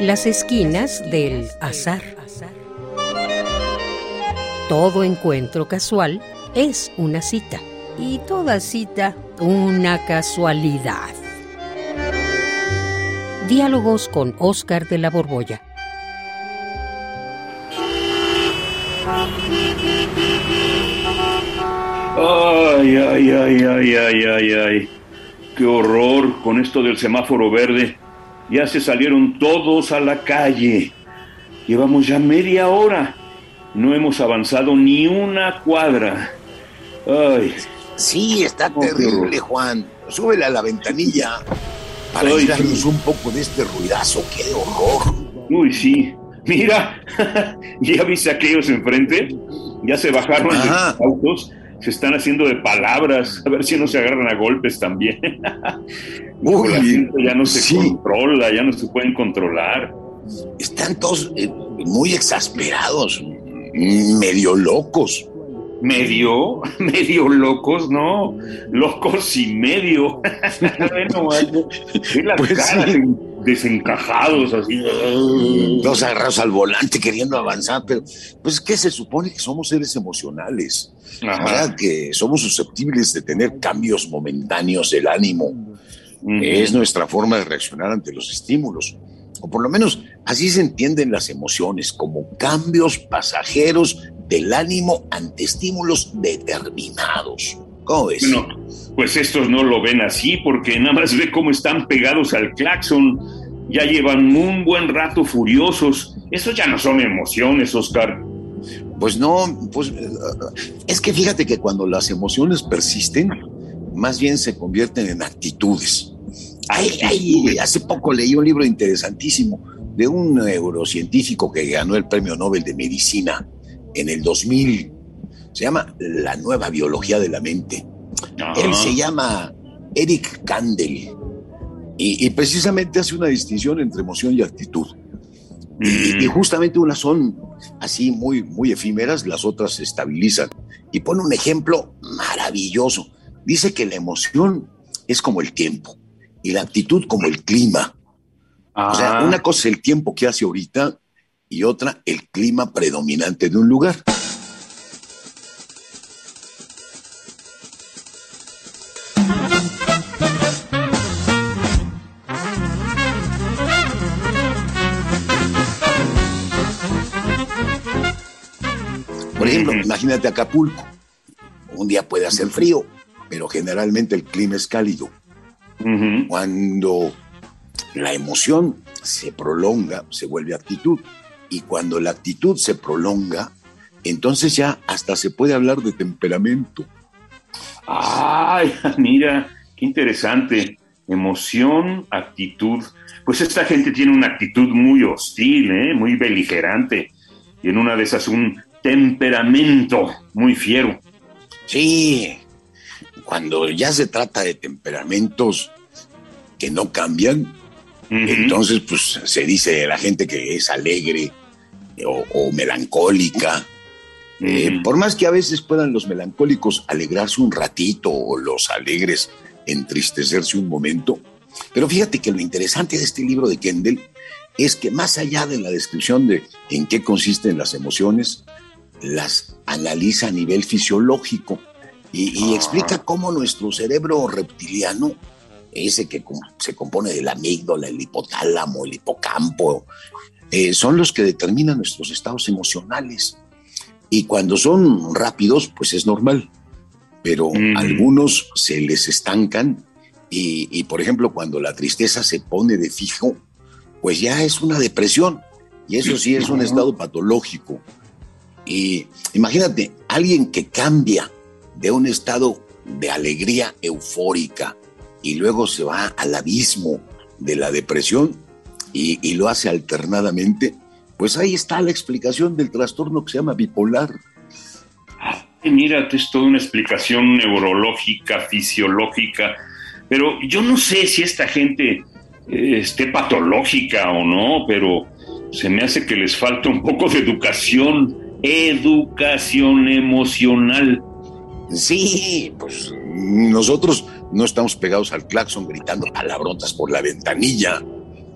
Las esquinas del azar. Todo encuentro casual es una cita y toda cita una casualidad. Diálogos con Oscar de la Borbolla. Ay, ay, ay, ay, ay, ay, ay. Qué horror con esto del semáforo verde. Ya se salieron todos a la calle. Llevamos ya media hora. No hemos avanzado ni una cuadra. Ay. Sí, está terrible, Juan. Súbele a la ventanilla para ayudarnos un poco de este ruidazo. ¡Qué horror! Uy, sí. Mira, ¿ya viste aquellos enfrente? Ya se bajaron de los autos se están haciendo de palabras, a ver si no se agarran a golpes también. Uy, la gente ya no se controla, ya no se pueden controlar. Están todos eh, muy exasperados, medio locos. ¿Medio? ¿Medio locos? No, locos y medio. bueno, las pues caras desencajados, así. Dos agarrados al volante queriendo avanzar, pero pues que se supone que somos seres emocionales, que somos susceptibles de tener cambios momentáneos del ánimo. Es nuestra forma de reaccionar ante los estímulos. O por lo menos así se entienden las emociones, como cambios pasajeros del ánimo ante estímulos determinados. ¿Cómo ves? pues estos no lo ven así porque nada más ve cómo están pegados al claxon. Ya llevan un buen rato furiosos. Eso ya no son emociones, Oscar. Pues no, pues eh, es que fíjate que cuando las emociones persisten, más bien se convierten en actitudes. Hace poco leí un libro interesantísimo de un neurocientífico que ganó el Premio Nobel de Medicina en el 2000. Se llama La nueva biología de la mente. Él se llama Eric Kandel y, precisamente hace una distinción entre emoción y actitud. Y, mm. justamente unas son así muy, muy efímeras, las otras se estabilizan. Y pone un ejemplo maravilloso. Dice que la emoción es como el tiempo y la actitud como el clima. O sea, ah. una cosa es el tiempo que hace ahorita y otra el clima predominante de un lugar. Por ejemplo, imagínate Acapulco. Un día puede hacer frío, pero generalmente el clima es cálido. Cuando la emoción se prolonga, se vuelve actitud. Y cuando la actitud se prolonga, entonces ya hasta se puede hablar de temperamento. Ay, mira, qué interesante. Emoción, actitud. Pues esta gente tiene una actitud muy hostil, ¿eh? muy beligerante. Y en una de esas un temperamento muy fiero. Sí, cuando ya se trata de temperamentos que no cambian, entonces, pues se dice de la gente que es alegre o, melancólica. Eh, por más que a veces puedan los melancólicos alegrarse un ratito o los alegres entristecerse un momento. Pero fíjate que lo interesante de este libro de Kendall es que más allá de la descripción de en qué consisten las emociones, las analiza a nivel fisiológico y, explica cómo nuestro cerebro reptiliano ese que se compone de la amígdala, el hipotálamo, el hipocampo, eh, son los que determinan nuestros estados emocionales. Y cuando son rápidos, pues es normal, pero algunos se les estancan y, por ejemplo, cuando la tristeza se pone de fijo, pues ya es una depresión. Y eso sí es un estado patológico. Y imagínate, alguien que cambia de un estado de alegría eufórica y luego se va al abismo de la depresión y, lo hace alternadamente, pues ahí está la explicación del trastorno que se llama bipolar. mira, es toda una explicación neurológica, fisiológica, pero yo no sé si esta gente eh, esté patológica o no, pero se me hace que les falta un poco de educación, educación emocional. Sí, pues nosotros no estamos pegados al claxon gritando palabrotas por la ventanilla.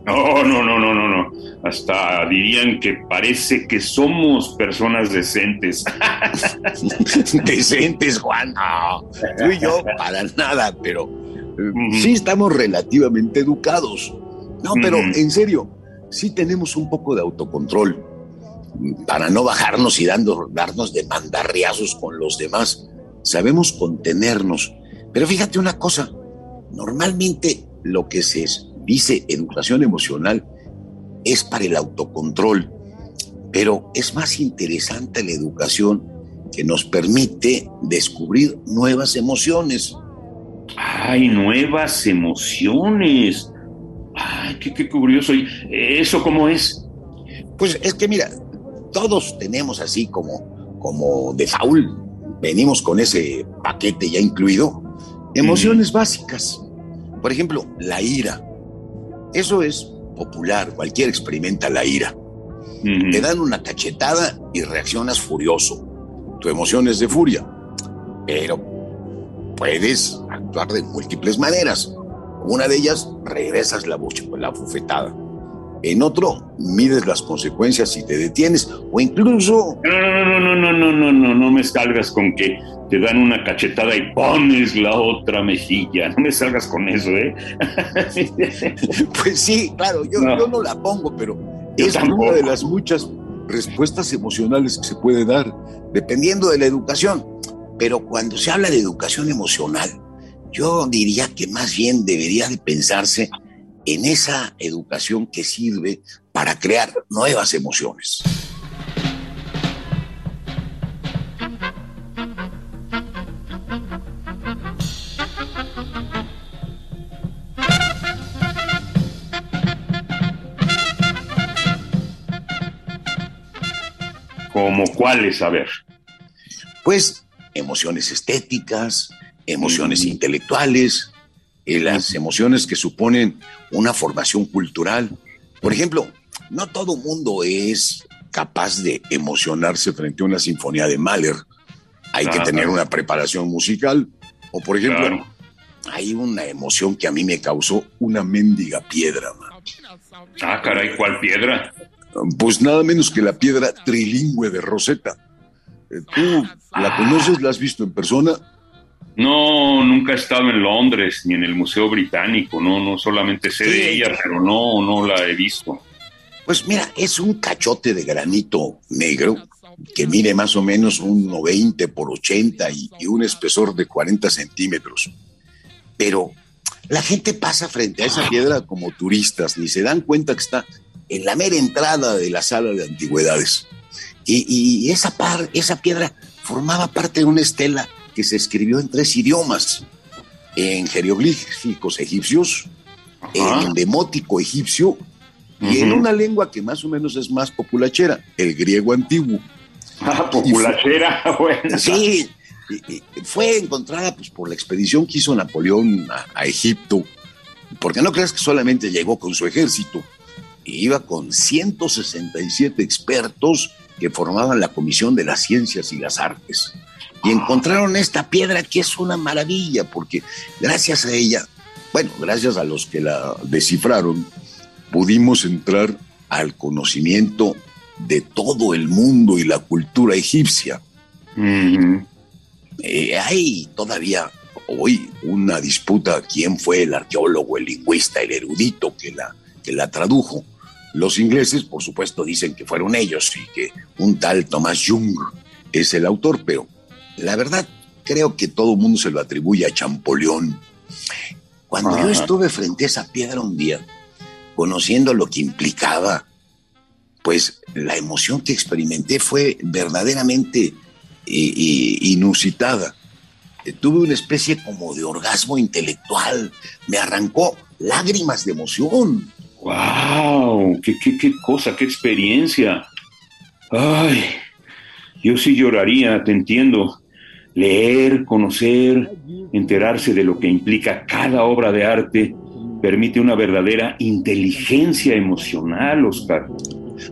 No, no, no, no, no, no. Hasta dirían que parece que somos personas decentes. decentes, Juan. No, tú y yo para nada, pero sí estamos relativamente educados. No, pero en serio, sí tenemos un poco de autocontrol para no bajarnos y dando, darnos de mandarriazos con los demás. Sabemos contenernos. Pero fíjate una cosa, normalmente lo que se dice educación emocional es para el autocontrol, pero es más interesante la educación que nos permite descubrir nuevas emociones. ¡Ay, nuevas emociones! ¡Ay, qué, qué curioso! ¿Y eso cómo es? Pues es que mira, todos tenemos así como, como de faul, venimos con ese paquete ya incluido, emociones básicas. Por ejemplo, la ira. Eso es popular, cualquiera experimenta la ira. Te dan una cachetada y reaccionas furioso. Tu emoción es de furia, pero puedes actuar de múltiples maneras. Una de ellas, regresas la, la bufetada. En otro, mides las consecuencias y te detienes. O incluso... No, no, no, no, no, no, no, no me salgas con que te dan una cachetada y pones la otra mejilla. No me salgas con eso, ¿eh? pues sí, claro, yo no, yo no la pongo, pero es una de las muchas respuestas emocionales que se puede dar, dependiendo de la educación. Pero cuando se habla de educación emocional, yo diría que más bien debería de pensarse en esa educación que sirve para crear nuevas emociones. ¿Como cuáles? A ver. Pues emociones estéticas, emociones intelectuales, y las emociones que suponen una formación cultural. Por ejemplo, no todo mundo es capaz de emocionarse frente a una sinfonía de Mahler. Hay que tener una preparación musical. O, por ejemplo, hay una emoción que a mí me causó una mendiga piedra. Ah, caray, ¿cuál piedra? Pues nada menos que la piedra trilingüe de Rosetta. Eh, ¿Tú la conoces? ¿La has visto en persona? No, nunca he estado en Londres ni en el Museo Británico, no, no solamente sé de ella, pero no, no la he visto. Pues mira, es un cachote de granito negro que mide más o menos un 90 por 80 y, y un espesor de 40 centímetros. Pero la gente pasa frente a esa piedra como turistas, ni se dan cuenta que está en la mera entrada de la sala de antigüedades. Y, y esa, par, esa piedra formaba parte de una estela que se escribió en tres idiomas, en jeroglíficos egipcios, en demótico egipcio y en una lengua que más o menos es más populachera, el griego antiguo. Ah, populachera, bueno. Sí, fue encontrada pues, por la expedición que hizo Napoleón a, Egipto, porque no creas que solamente llegó con su ejército, iba con 167 expertos que formaban la Comisión de las Ciencias y las Artes y encontraron esta piedra que es una maravilla, porque gracias a ella, bueno, gracias a los que la descifraron, pudimos entrar al conocimiento de todo el mundo y la cultura egipcia. Eh, hay todavía hoy una disputa quién fue el arqueólogo, el lingüista, el erudito que la, que la tradujo. Los ingleses, por supuesto, dicen que fueron ellos y que un tal Thomas Jung es el autor, pero la verdad, creo que todo el mundo se lo atribuye a Champollion. Cuando yo estuve frente a esa piedra un día, conociendo lo que implicaba, pues la emoción que experimenté fue verdaderamente eh, inusitada. Eh, tuve una especie como de orgasmo intelectual, me arrancó lágrimas de emoción. ¡Wow! ¿Qué, qué, qué cosa, qué experiencia! ¡Ay! Yo sí lloraría, te entiendo leer, conocer, enterarse de lo que implica cada obra de arte, permite una verdadera inteligencia emocional, Oscar.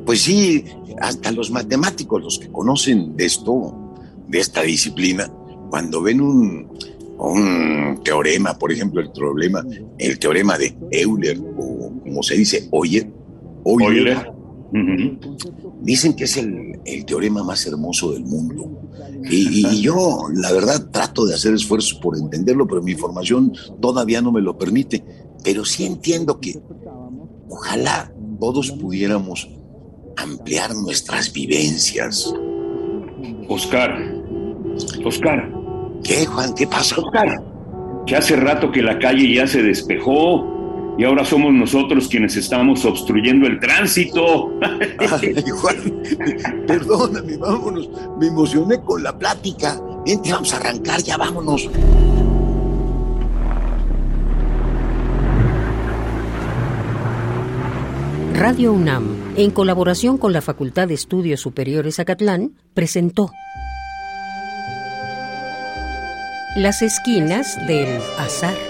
Pues sí, hasta los matemáticos, los que conocen de esto, de esta disciplina, cuando ven un, un teorema, por ejemplo, el problema, el teorema de Euler, o como se dice, Euler, Euler. Dicen que es el, teorema más hermoso del mundo. Y, yo, la verdad, trato de hacer esfuerzos por entenderlo, pero mi formación todavía no me lo permite. Pero sí entiendo que ojalá todos pudiéramos ampliar nuestras vivencias. Oscar, Oscar. ¿Qué, Juan? ¿Qué pasa? Oscar. Que hace rato que la calle ya se despejó y ahora somos nosotros quienes estamos obstruyendo el tránsito. Ay, Juan, perdóname, vámonos. Me emocioné con la plática. Vente, vamos a arrancar, ya vámonos. Radio UNAM, en colaboración con la Facultad de Estudios Superiores Acatlán, presentó Las esquinas del azar.